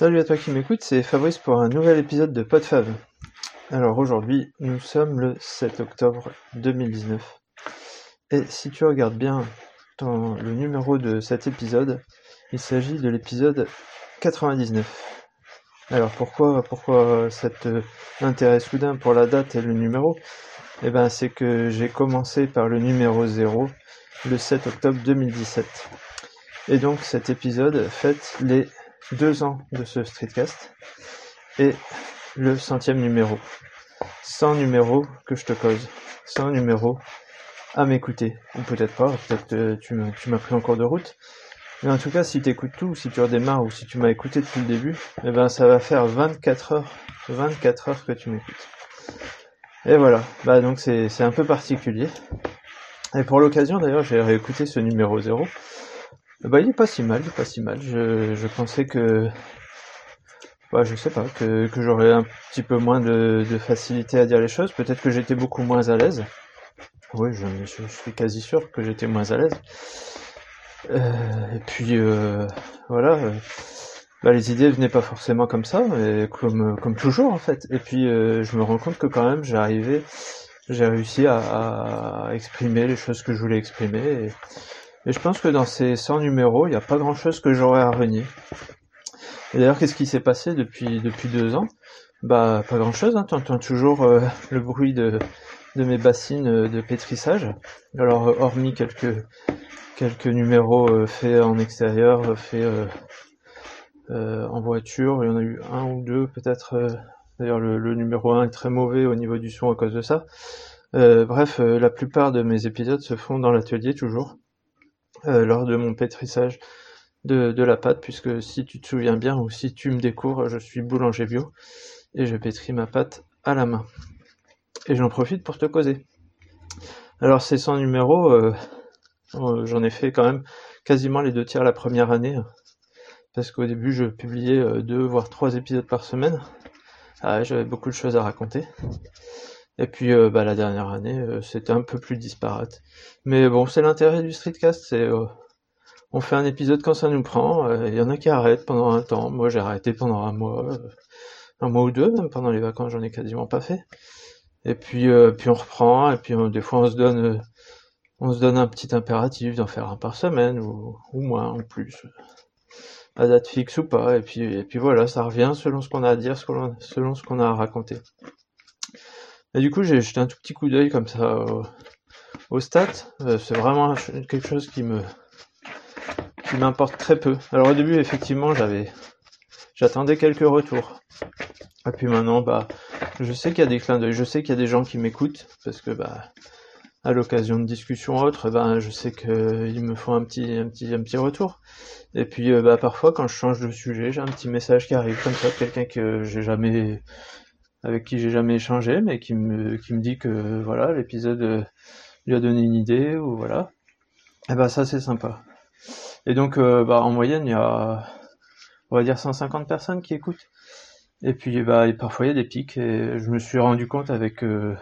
Salut à toi qui m'écoute, c'est Fabrice pour un nouvel épisode de PodFav. Alors aujourd'hui, nous sommes le 7 octobre 2019. Et si tu regardes bien le numéro de cet épisode, il s'agit de l'épisode 99. Alors pourquoi pourquoi cet euh, intérêt soudain pour la date et le numéro? Eh ben c'est que j'ai commencé par le numéro 0 le 7 octobre 2017. Et donc cet épisode fête les deux ans de ce streetcast et le centième numéro. 100 numéros que je te cause. 100 numéros à m'écouter. Ou peut-être pas, peut-être que tu m'as pris en cours de route. Mais en tout cas, si tu écoutes tout, si tu redémarres ou si tu m'as écouté depuis le début, eh ben ça va faire 24 heures, 24 heures que tu m'écoutes. Et voilà, bah donc c'est un peu particulier. Et pour l'occasion d'ailleurs, j'ai réécouté ce numéro 0 bah, il est pas si mal, il est pas si mal. Je, je pensais que, bah, je sais pas, que, que j'aurais un petit peu moins de, de facilité à dire les choses. Peut-être que j'étais beaucoup moins à l'aise. Oui, je, je, suis quasi sûr que j'étais moins à l'aise. Euh, et puis, euh, voilà. Bah, les idées venaient pas forcément comme ça, mais comme, comme toujours en fait. Et puis, euh, je me rends compte que quand même, j'ai arrivé, j'ai réussi à, à, exprimer les choses que je voulais exprimer. Et je pense que dans ces 100 numéros, il n'y a pas grand chose que j'aurais à renier. Et d'ailleurs, qu'est-ce qui s'est passé depuis, depuis deux ans? Bah, pas grand chose, hein. tu entends toujours euh, le bruit de, de mes bassines euh, de pétrissage. Alors, euh, hormis quelques, quelques numéros faits en extérieur, faits en voiture, il y en a eu un ou deux peut-être. D'ailleurs, le, le, numéro 1 est très mauvais au niveau du son à cause de ça. bref, la plupart de mes épisodes se font dans l'atelier toujours. Euh, lors de mon pétrissage de, la pâte, puisque si tu te souviens bien, ou si tu me découvres, je suis boulanger bio, et je pétris ma pâte à la main. Et j'en profite pour te causer. Alors ces 100 numéros, euh, euh, j'en ai fait quand même quasiment les deux tiers la première année, parce qu'au début je publiais deux voire trois épisodes par semaine. Ah, j'avais beaucoup de choses à raconter. Et puis euh, bah, la dernière année, euh, c'était un peu plus disparate. Mais bon, c'est l'intérêt du streetcast, c'est euh, on fait un épisode quand ça nous prend. Il y en a qui arrêtent pendant un temps. Moi, j'ai arrêté pendant un mois, un mois ou deux, même pendant les vacances, j'en ai quasiment pas fait. Et puis, puis on reprend. Et puis des fois, on se donne, on se donne un petit impératif d'en faire un par semaine ou, ou moins en plus à date fixe ou pas, et puis, et puis voilà, ça revient selon ce qu'on a à dire, selon ce qu'on a à raconter. Et du coup, j'ai jeté un tout petit coup d'œil comme ça au, stats. Euh, c'est vraiment quelque chose qui me qui m'importe très peu. Alors au début, effectivement, j'avais j'attendais quelques retours. Et puis maintenant, bah, je sais qu'il y a des clins d'œil, je sais qu'il y a des gens qui m'écoutent parce que bah à l'occasion de discussions autres, ben je sais qu'ils me font un petit un petit un petit retour. Et puis euh, bah parfois quand je change de sujet, j'ai un petit message qui arrive comme ça quelqu'un que j'ai jamais avec qui j'ai jamais échangé, mais qui me, qui me dit que voilà, l'épisode euh, lui a donné une idée, ou voilà. Et eh ben ça c'est sympa. Et donc euh, bah, en moyenne il y a on va dire 150 personnes qui écoutent. Et puis bah parfois il y a des pics et je me suis rendu compte avec euh,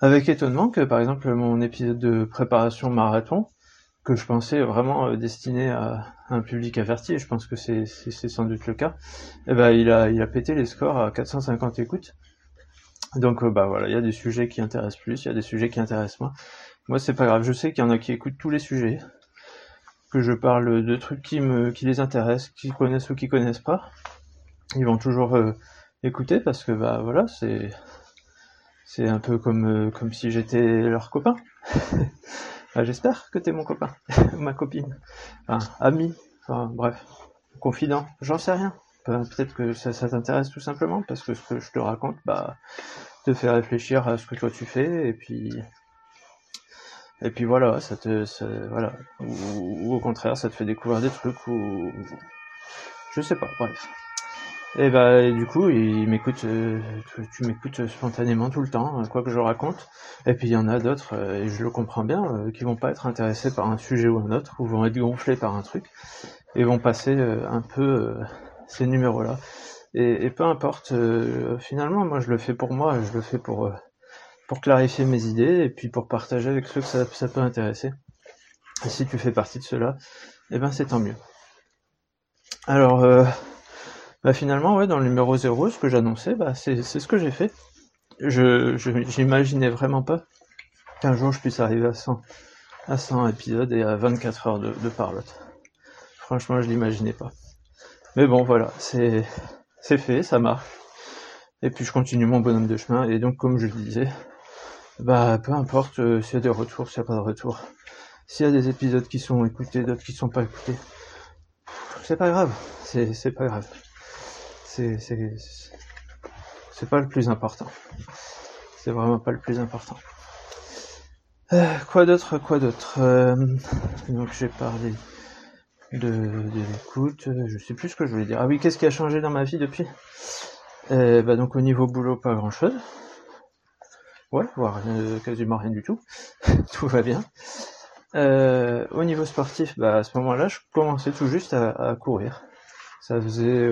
avec étonnement que par exemple mon épisode de préparation marathon que je pensais vraiment euh, destiné à un public averti, et je pense que c'est sans doute le cas, et eh ben il a il a pété les scores à 450 écoutes. Donc euh, bah voilà, il y a des sujets qui intéressent plus, il y a des sujets qui intéressent moins. Moi c'est pas grave, je sais qu'il y en a qui écoutent tous les sujets, que je parle de trucs qui me qui les intéressent, qui connaissent ou qui connaissent pas. Ils vont toujours euh, écouter parce que bah voilà, c'est c'est un peu comme comme si j'étais leur copain. Ah, j'espère que t'es mon copain, ma copine, enfin, ami, enfin, bref, confident, j'en sais rien. Peut-être que ça, t'intéresse tout simplement parce que ce que je te raconte, bah, te fait réfléchir à ce que toi tu fais et puis et puis voilà, ça te, voilà, ou, au contraire, ça te fait découvrir des trucs ou je sais pas, bref. Et bah du coup, il m'écoute, euh, tu, m'écoutes spontanément tout le temps, euh, quoi que je raconte. Et puis il y en a d'autres, euh, et je le comprends bien, qui vont pas être intéressés par un sujet ou un autre, ou vont être gonflés par un truc, et vont passer un peu ces numéros-là. Et, peu importe, finalement, moi je le fais pour moi, je le fais pour pour clarifier mes idées et puis pour partager avec ceux que ça, ça peut intéresser. Et si tu fais partie de cela, eh ben c'est tant mieux. Alors Bah finalement, ouais, dans le numéro 0, ce que j'annonçais, bah c'est ce que j'ai fait. Je j'imaginais vraiment pas qu'un jour je puisse arriver à 100, à 100 épisodes et à 24 heures de, de parlotte. Franchement, je l'imaginais pas. Mais bon, voilà, c'est fait, ça marche. Et puis je continue mon bonhomme de chemin. Et donc, comme je le disais, bah peu importe euh, s'il y a des retours, s'il n'y a pas de retours. S'il y a des épisodes qui sont écoutés, d'autres qui sont pas écoutés, c'est pas grave. C'est pas grave. C'est pas le plus important. C'est vraiment pas le plus important. Euh, quoi d'autre, quoi d'autre euh, Donc j'ai parlé de, de l'écoute, je sais plus ce que je voulais dire. Ah oui, qu'est-ce qui a changé dans ma vie depuis? Euh, bah Donc au niveau boulot, pas grand-chose. Ouais, voire quasiment rien du tout. tout va bien. Au niveau sportif, bah à ce moment-là, je commençais tout juste à, à courir. Ça faisait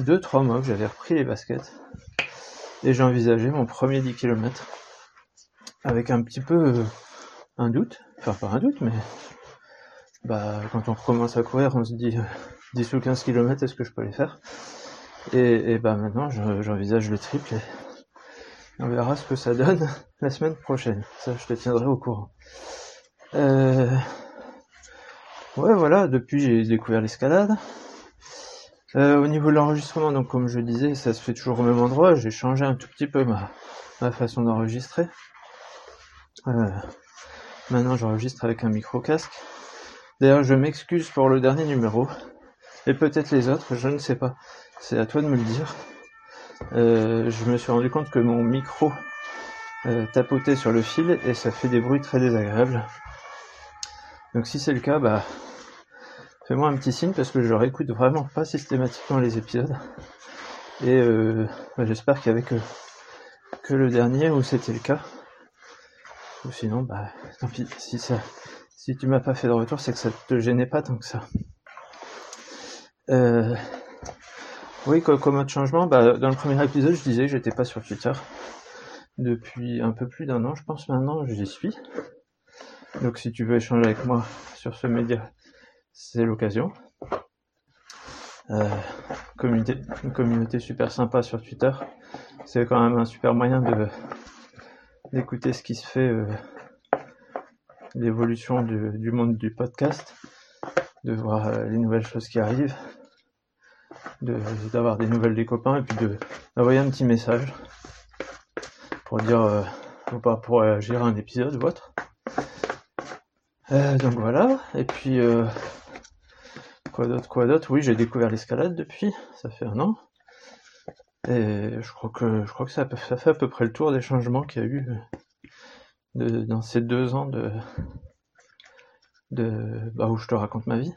2-3 mois que j'avais repris les baskets et j'ai envisagé mon premier 10 km avec un petit peu euh, un doute, enfin pas un doute, mais bah quand on recommence à courir, on se dit 10 ou 15 km, est-ce que je peux les faire? Et, et, bah maintenant j'envisage le triple et on verra ce que ça donne la semaine prochaine. Ça, je te tiendrai au courant. Euh... Ouais, voilà, depuis j'ai découvert l'escalade. Euh, au niveau de l'enregistrement, donc comme je disais, ça se fait toujours au même endroit. J'ai changé un tout petit peu ma, façon d'enregistrer. Euh, maintenant, j'enregistre avec un micro casque. D'ailleurs, je m'excuse pour le dernier numéro et peut-être les autres, je ne sais pas. C'est à toi de me le dire. Euh, je me suis rendu compte que mon micro tapotait sur le fil et ça fait des bruits très désagréables. Donc si c'est le cas, bah fais-moi un petit signe parce que je réécoute vraiment pas systématiquement les épisodes. Et euh, bah, j'espère avait que, que le dernier où c'était le cas. Ou sinon, bah tant pis, si ça si tu m'as pas fait de retour, c'est que ça te gênait pas tant que ça. Euh, oui, comme autre changement, bah, dans le premier épisode, je disais que j'étais pas sur Twitter. Depuis un peu plus d'un an, je pense maintenant, j'y suis. Donc si tu veux échanger avec moi sur ce média, c'est l'occasion. Euh, une communauté super sympa sur Twitter. C'est quand même un super moyen de d'écouter ce qui se fait, euh, l'évolution du, monde du podcast, de voir euh, les nouvelles choses qui arrivent, d'avoir des nouvelles des copains et puis de d'envoyer un petit message pour dire ou pas pour à un épisode ou autre. Donc voilà, et puis quoi d'autre, quoi d'autre Oui, j'ai découvert l'escalade depuis, ça fait un an. Et je crois que ça, fait à peu près le tour des changements qu'il y a eu dans ces deux ans de, bah, où je te raconte ma vie.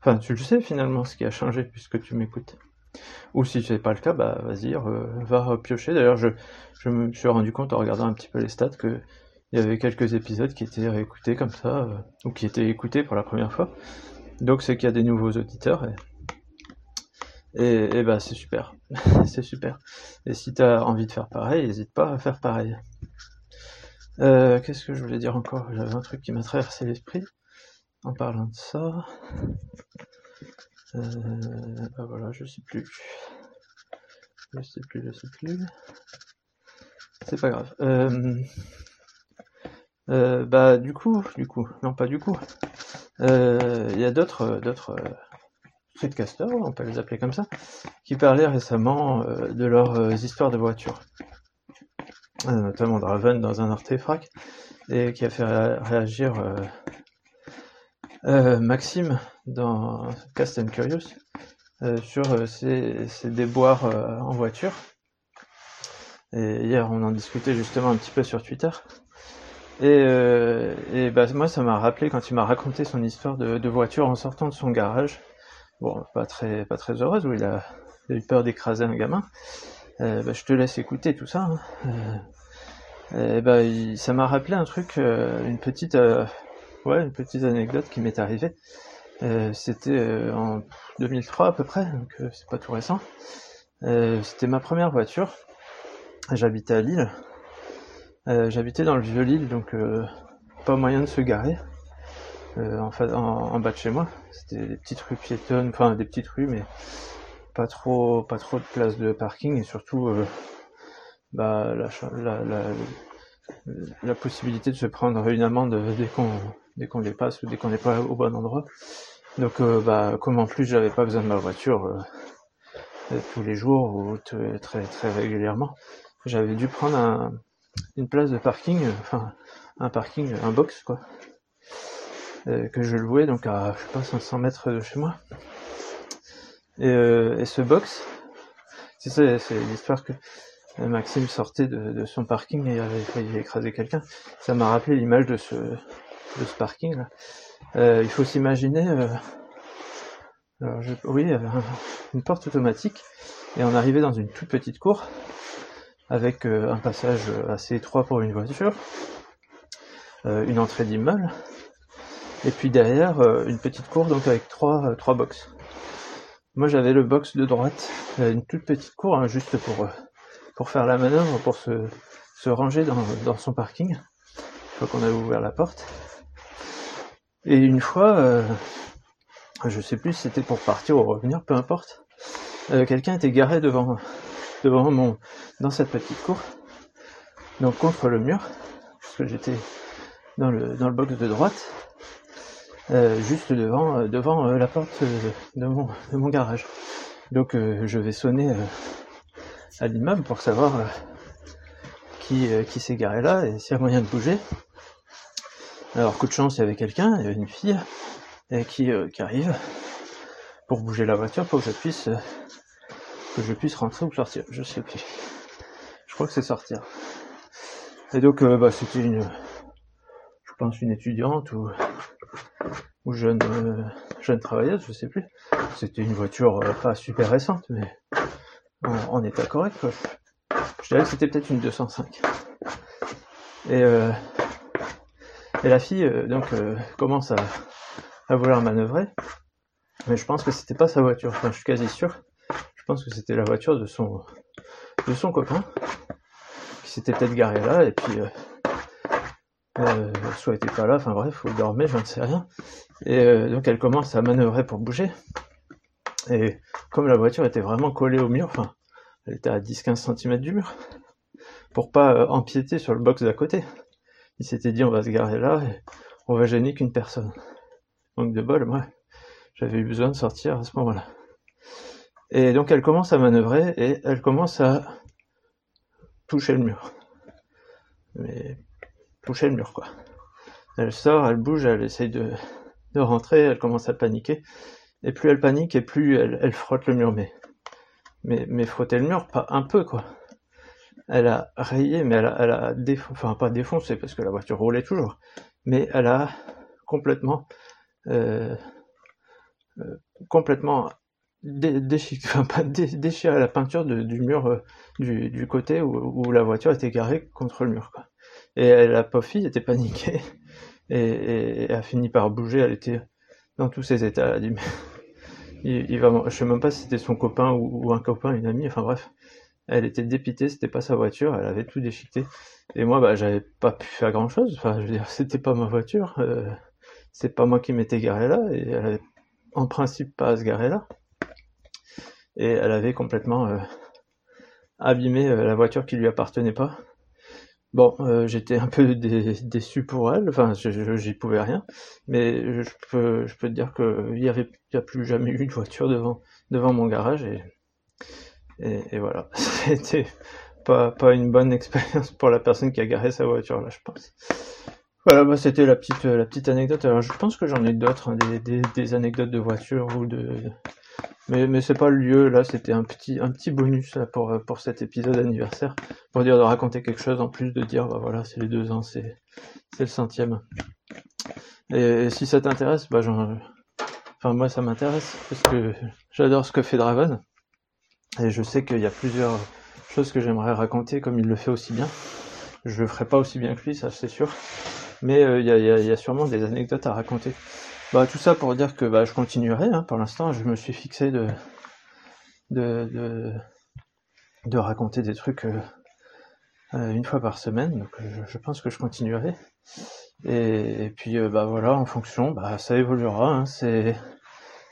enfin, tu le sais finalement ce qui a changé puisque tu m'écoutes. Ou si c'est pas le cas, bah vas-y, va piocher. D'ailleurs, je, je me suis rendu compte en regardant un petit peu les stats que il y avait quelques épisodes qui étaient réécoutés comme ça, euh, ou qui étaient écoutés pour la première fois. Donc c'est qu'il y a des nouveaux auditeurs et, et, bah c'est super, c'est super. Et si tu as envie de faire pareil, n'hésite pas à faire pareil. Euh, Qu'est-ce que je voulais dire encore? J'avais un truc qui m'a traversé l'esprit en parlant de ça. Euh, bah voilà, je sais plus. Je sais plus, je sais plus. C'est pas grave. Euh, euh, bah du coup, du coup, non pas du coup. Euh, il y a d'autres, d'autres streetcasters, on peut les appeler comme ça, qui parlaient récemment de leurs histoires de voitures, notamment Draven dans un artefact, et qui a fait réagir Maxime dans Cast and Curious sur ses, ses déboires en voiture. Et hier, on en discutait justement un petit peu sur Twitter. Et, euh, bah, moi, ça m'a rappelé quand il m'a raconté son histoire de, voiture en sortant de son garage. Bon, pas très, pas très heureuse, où il a, eu peur d'écraser un gamin. Euh, bah, je te laisse écouter tout ça. Hein. Euh, et bah, ça m'a rappelé un truc, euh, une petite, euh, ouais, une petite anecdote qui m'est arrivée. C'était en 2003 à peu près, donc c'est pas tout récent. c'était ma première voiture. J'habitais à Lille. Euh, J'habitais dans le vieux Lille, donc euh, pas moyen de se garer. en, en, bas de chez moi. C'était des petites rues piétonnes, enfin des petites rues, mais pas trop, pas trop de place de parking et surtout bah, la, possibilité de se prendre une amende dès qu'on dès qu'on dépasse ou dès qu'on n'est pas au bon endroit. Donc bah comme en plus j'avais pas besoin de ma voiture tous les jours ou très très régulièrement, j'avais dû prendre un, une place de parking, enfin un parking, un box quoi, euh, que je louais donc à je sais pas 500 mètres de chez moi. Et, euh, et ce box, c'est ça, c'est l'histoire que Maxime sortait de, son parking et avait failli écraser quelqu'un. Ça m'a rappelé l'image de ce parking là. Euh, il faut s'imaginer, euh, alors je, oui, une porte automatique et on arrivait dans une toute petite cour avec euh, un passage assez étroit pour une voiture, euh, une entrée d'immeuble, et puis derrière euh, une petite cour donc avec trois, trois box. Moi j'avais le box de droite, une toute petite cour hein, juste pour, pour faire la manœuvre, pour se, se ranger dans, dans son parking, une fois qu'on avait ouvert la porte. Et une fois, je sais plus si c'était pour partir ou revenir, peu importe, quelqu'un était garé devant devant mon, dans cette petite cour, donc contre le mur, parce que j'étais dans le, dans le box de droite, euh, juste devant, euh, devant euh, la porte de, mon, de mon garage. Donc je vais sonner à l'immeuble pour savoir qui, qui s'est garé là et s'il y a moyen de bouger. Alors coup de chance, il y avait quelqu'un, une fille qui, qui arrive pour bouger la voiture pour que je puisse je puisse rentrer ou sortir, je sais plus. Je crois que c'est sortir. Et donc, euh, bah, c'était une, je pense une étudiante ou, ou jeune, euh, jeune travailleuse, je sais plus. C'était une voiture euh, pas super récente, mais en, état correct. Je dirais que c'était peut-être une 205. Et, et la fille donc commence à, à vouloir manœuvrer, mais je pense que c'était pas sa voiture. Enfin, je suis quasi sûr pense que c'était la voiture de son de son copain qui s'était peut-être garé là et puis euh, euh, soit était pas là, enfin bref, ou dormait, je ne sais rien. Et euh, donc elle commence à manœuvrer pour bouger. Et comme la voiture était vraiment collée au mur, enfin, elle était à 10-15 cm du mur, pour pas empiéter sur le box d'à côté. Il s'était dit on va se garer là et on va gêner qu'une personne. Donc de bol, moi, j'avais eu besoin de sortir à ce moment-là. Et donc elle commence à manœuvrer et elle commence à toucher le mur. Mais toucher le mur quoi. Elle sort, elle bouge, elle essaye de, rentrer, elle commence à paniquer. Et plus elle panique et plus elle, frotte le mur. Mais, mais, mais frotter le mur, pas un peu quoi. Elle a rayé, mais elle a, elle a défoncé, enfin pas défoncé parce que la voiture roulait toujours. Mais elle a complètement, euh, euh, complètement déchirer, la peinture du mur euh, du, côté où, la voiture était garée contre le mur. Quoi. Et la pauvre fille était paniquée et, a fini par bouger. Elle était dans tous ses états. Elle a dit mais il, va, je sais même pas si c'était son copain ou, un copain, une amie. Enfin bref, elle était dépitée. C'était pas sa voiture. Elle avait tout déchiqueté. Et moi, bah, j'avais pas pu faire grand chose. Enfin, c'était pas ma voiture. Euh, c'est pas moi qui m'étais garé là. Et elle en principe pas à se garer là et elle avait complètement euh, abîmé euh, la voiture qui lui appartenait pas. Bon, euh, j'étais un peu déçu pour elle, enfin, j'y pouvais rien, mais je peux, je peux te dire qu'il y avait, a plus jamais eu de voiture devant, devant mon garage et, et, voilà, c'était pas, pas une bonne expérience pour la personne qui a garé sa voiture là, je pense. Voilà, bah, c'était la petite, la petite anecdote. Alors, je pense que j'en ai d'autres, hein, des, des, des, anecdotes de voiture ou de, mais, c'est pas le lieu, là, c'était un petit, un petit bonus pour, pour cet épisode anniversaire, pour dire de raconter quelque chose en plus de dire, bah voilà, c'est les deux ans, c'est, le centième. Et, si ça t'intéresse, bah j'en, enfin moi ça m'intéresse, parce que j'adore ce que fait Draven, et je sais qu'il y a plusieurs choses que j'aimerais raconter comme il le fait aussi bien. Je le ferai pas aussi bien que lui, ça c'est sûr, mais euh, il y a sûrement des anecdotes à raconter. Bah, tout ça pour dire que bah, je continuerai. Hein. Pour l'instant, je me suis fixé de, de, de, de raconter des trucs euh, euh une fois par semaine. Donc, je, je, pense que je continuerai. Et, puis bah voilà, en fonction, bah ça évoluera. Hein. c'est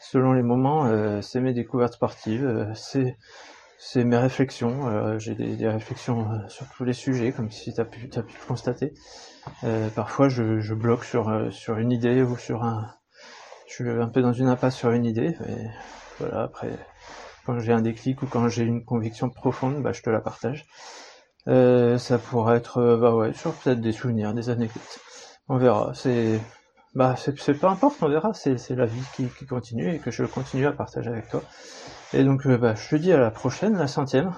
selon les moments, c'est mes découvertes sportives, c'est c'est mes réflexions. J'ai des, réflexions sur tous les sujets, comme si tu as pu, as pu le constater. parfois, je, je bloque sur, sur une idée ou sur un. Je suis un peu dans une impasse sur une idée. Mais voilà, après, quand j'ai un déclic ou quand j'ai une conviction profonde, bah, je te la partage. Euh, ça pourrait être, euh, bah ouais, sur peut-être des souvenirs, des anecdotes. On verra. C'est, bah, c'est, pas importe, on verra. C'est, la vie qui, qui, continue et que je continue à partager avec toi. Et donc, euh, bah, je te dis à la prochaine, la centième.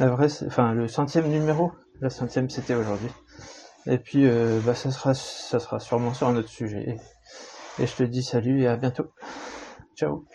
La vraie, enfin, le centième numéro. La centième, c'était aujourd'hui. Et puis, bah, ça sera, ça sera sûrement sur un autre sujet. Et je te dis salut et à bientôt. Ciao.